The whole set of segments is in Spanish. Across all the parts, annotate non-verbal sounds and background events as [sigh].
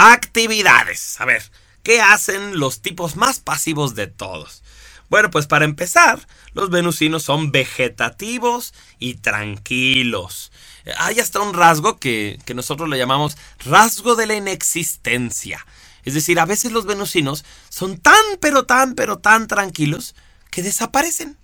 Actividades. A ver, ¿qué hacen los tipos más pasivos de todos? Bueno, pues para empezar, los venusinos son vegetativos y tranquilos. Hay hasta un rasgo que, que nosotros le llamamos rasgo de la inexistencia. Es decir, a veces los venusinos son tan, pero tan, pero tan tranquilos que desaparecen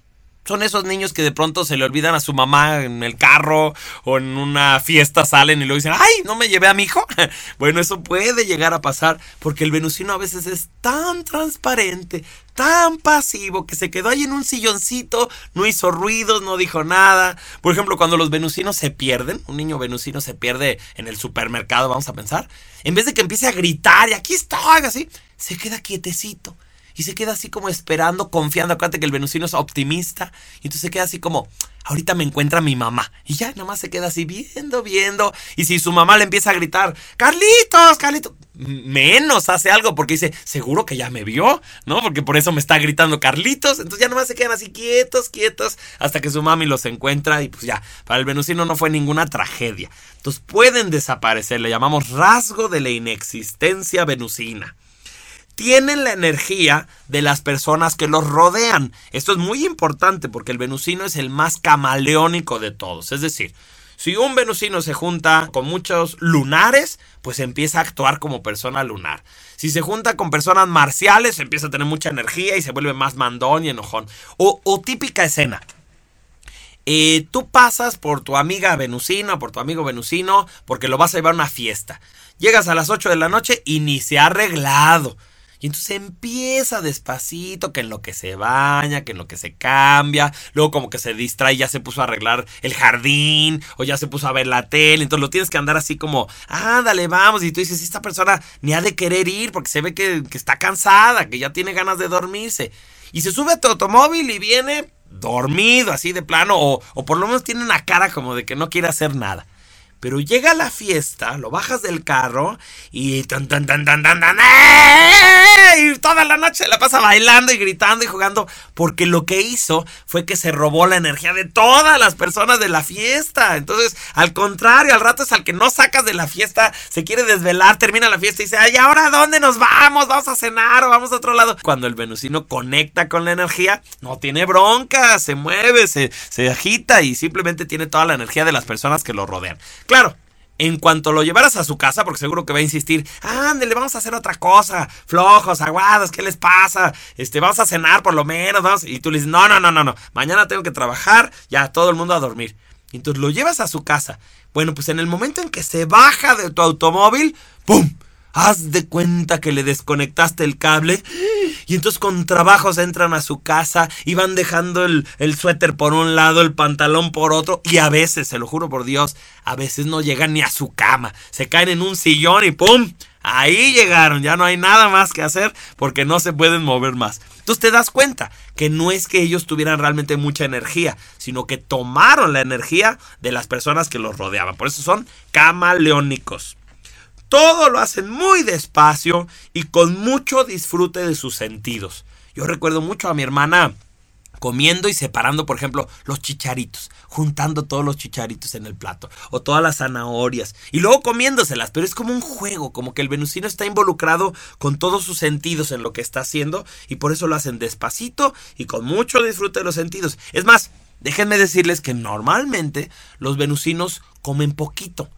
son esos niños que de pronto se le olvidan a su mamá en el carro o en una fiesta salen y luego dicen, ¡ay! ¿No me llevé a mi hijo? [laughs] bueno, eso puede llegar a pasar porque el venusino a veces es tan transparente, tan pasivo que se quedó ahí en un silloncito, no hizo ruidos, no dijo nada. Por ejemplo, cuando los venusinos se pierden, un niño venusino se pierde en el supermercado, vamos a pensar, en vez de que empiece a gritar y aquí estoy, así, se queda quietecito y se queda así como esperando, confiando. Acuérdate que el venusino es optimista. Y entonces se queda así como, ahorita me encuentra mi mamá. Y ya nada más se queda así viendo, viendo. Y si su mamá le empieza a gritar, Carlitos, Carlitos, menos hace algo porque dice, seguro que ya me vio, ¿no? Porque por eso me está gritando Carlitos. Entonces ya nada más se quedan así quietos, quietos, hasta que su mami los encuentra. Y pues ya, para el venusino no fue ninguna tragedia. Entonces pueden desaparecer. Le llamamos rasgo de la inexistencia venusina tienen la energía de las personas que los rodean. Esto es muy importante porque el venusino es el más camaleónico de todos. Es decir, si un venusino se junta con muchos lunares, pues empieza a actuar como persona lunar. Si se junta con personas marciales, empieza a tener mucha energía y se vuelve más mandón y enojón. O, típica escena. Eh, tú pasas por tu amiga venusina, por tu amigo venusino, porque lo vas a llevar a una fiesta. Llegas a las 8 de la noche y ni se ha arreglado y entonces empieza despacito, que en lo que se baña, que en lo que se cambia, luego como que se distrae, ya se puso a arreglar el jardín, o ya se puso a ver la tele, entonces lo tienes que andar así como, ándale, vamos, y tú dices, esta persona ni ha de querer ir porque se ve que, que está cansada, que ya tiene ganas de dormirse. Y se sube a tu automóvil y viene dormido, así de plano, o, o por lo menos tiene una cara como de que no quiere hacer nada. Pero llega la fiesta, lo bajas del carro y tan tan tan tan tan tan y toda la noche la pasa bailando y gritando y jugando porque lo que hizo fue que se robó la energía de todas las personas de la fiesta. Entonces, al contrario, al rato es al que no sacas de la fiesta, se quiere desvelar, termina la fiesta y dice, "Ay, ahora dónde nos vamos? Vamos a cenar o vamos a otro lado." Cuando el venusino conecta con la energía, no tiene bronca, se mueve, se, se agita y simplemente tiene toda la energía de las personas que lo rodean. Claro, en cuanto lo llevaras a su casa, porque seguro que va a insistir, ándale, vamos a hacer otra cosa, flojos, aguados, ¿qué les pasa? Este, vamos a cenar por lo menos. Y tú le dices, no, no, no, no, no, mañana tengo que trabajar, ya todo el mundo a dormir. Y entonces lo llevas a su casa. Bueno, pues en el momento en que se baja de tu automóvil, ¡pum! Haz de cuenta que le desconectaste el cable y entonces con trabajos entran a su casa y van dejando el, el, suéter por un lado, el pantalón por otro y a veces, se lo juro por Dios, a veces no llegan ni a su cama. Se caen en un sillón y ¡pum! Ahí llegaron, ya no hay nada más que hacer porque no se pueden mover más. Entonces te das cuenta que no es que ellos tuvieran realmente mucha energía, sino que tomaron la energía de las personas que los rodeaban. Por eso son camaleónicos. Todo lo hacen muy despacio y con mucho disfrute de sus sentidos. Yo recuerdo mucho a mi hermana comiendo y separando, por ejemplo, los chicharitos, juntando todos los chicharitos en el plato, o todas las zanahorias, y luego comiéndoselas, pero es como un juego, como que el venusino está involucrado con todos sus sentidos en lo que está haciendo, y por eso lo hacen despacito y con mucho disfrute de los sentidos. Es más, déjenme decirles que normalmente los venusinos comen poquito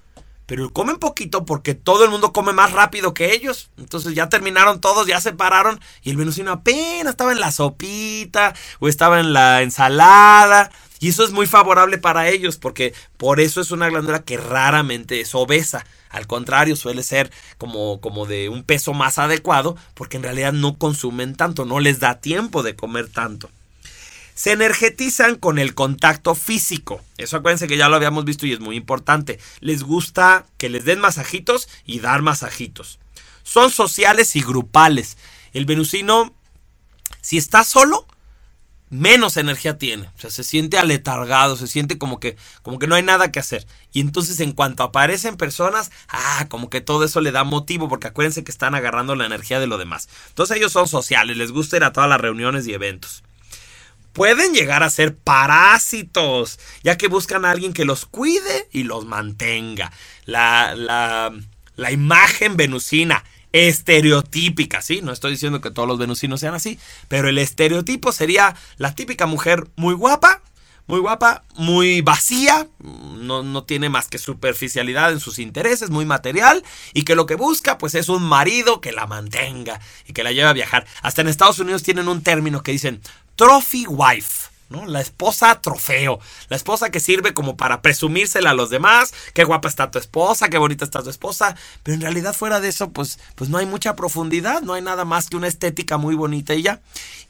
pero comen poquito porque todo el mundo come más rápido que ellos. Entonces ya terminaron todos, ya se pararon y el venusino apenas estaba en la sopita o estaba en la ensalada. Y eso es muy favorable para ellos porque por eso es una glándula que raramente es obesa. Al contrario, suele ser como, como de un peso más adecuado porque en realidad no consumen tanto, no les da tiempo de comer tanto se energetizan con el contacto físico. Eso acuérdense que ya lo habíamos visto y es muy importante. Les gusta que les den masajitos y dar masajitos. Son sociales y grupales. El venusino, si está solo, menos energía tiene. O sea, se siente aletargado, se siente como que, como que no hay nada que hacer. Y entonces en cuanto aparecen personas, ah, como que todo eso le da motivo, porque acuérdense que están agarrando la energía de lo demás. Entonces ellos son sociales, les gusta ir a todas las reuniones y eventos pueden llegar a ser parásitos, ya que buscan a alguien que los cuide y los mantenga. La, la, imagen venusina estereotípica, ¿sí? No estoy diciendo que todos los venusinos sean así, pero el estereotipo sería la típica mujer muy guapa, muy guapa, muy vacía, no, no, tiene más que superficialidad en sus intereses, muy material, y que lo que busca pues es un marido que la mantenga y que la lleve a viajar. Hasta en Estados Unidos tienen un término que dicen trophy wife. ¿No? La esposa trofeo, la esposa que sirve como para presumírsela a los demás, qué guapa está tu esposa, qué bonita está tu esposa, pero en realidad fuera de eso, pues, pues no hay mucha profundidad, no hay nada más que una estética muy bonita y ya.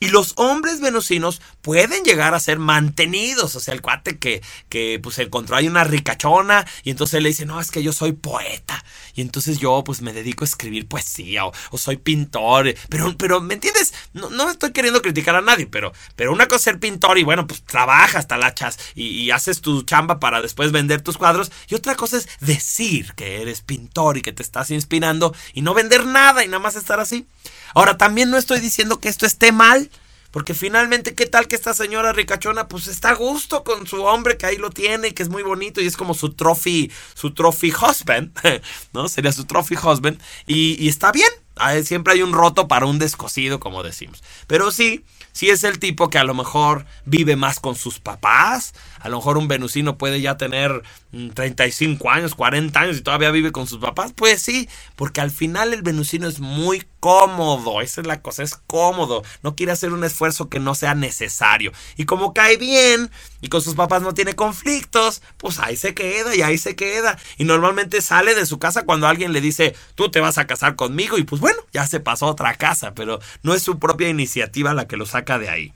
Y los hombres venusinos pueden llegar a ser mantenidos, o sea, el cuate que, que pues encontró ahí una ricachona y entonces le dice, no, es que yo soy poeta y entonces yo pues me dedico a escribir poesía o, soy pintor, pero, pero ¿me entiendes? No, no estoy queriendo criticar a nadie, pero, pero una cosa es ser pintor y bueno, pues trabajas, talachas y, y haces tu chamba para después vender tus cuadros y otra cosa es decir que eres pintor y que te estás inspirando y no vender nada y nada más estar así. Ahora, también no estoy diciendo que esto esté mal. Porque finalmente, ¿qué tal que esta señora ricachona pues está a gusto con su hombre que ahí lo tiene, que es muy bonito y es como su trophy, su trophy husband, [laughs] ¿no? Sería su trophy husband y, y está bien. Siempre hay un roto para un descosido, como decimos. Pero sí, si es el tipo que a lo mejor vive más con sus papás, a lo mejor un venusino puede ya tener 35 mm, años, 40 años y todavía vive con sus papás, pues sí, porque al final el venusino es muy cómodo, esa es la cosa, es cómodo, no quiere hacer un esfuerzo que no sea necesario. Y como cae bien y con sus papás no tiene conflictos, pues ahí se queda y ahí se queda. Y normalmente sale de su casa cuando alguien le dice, tú te vas a casar conmigo y pues bueno, ya se pasó a otra casa, pero no es su propia iniciativa la que lo saca de ahí.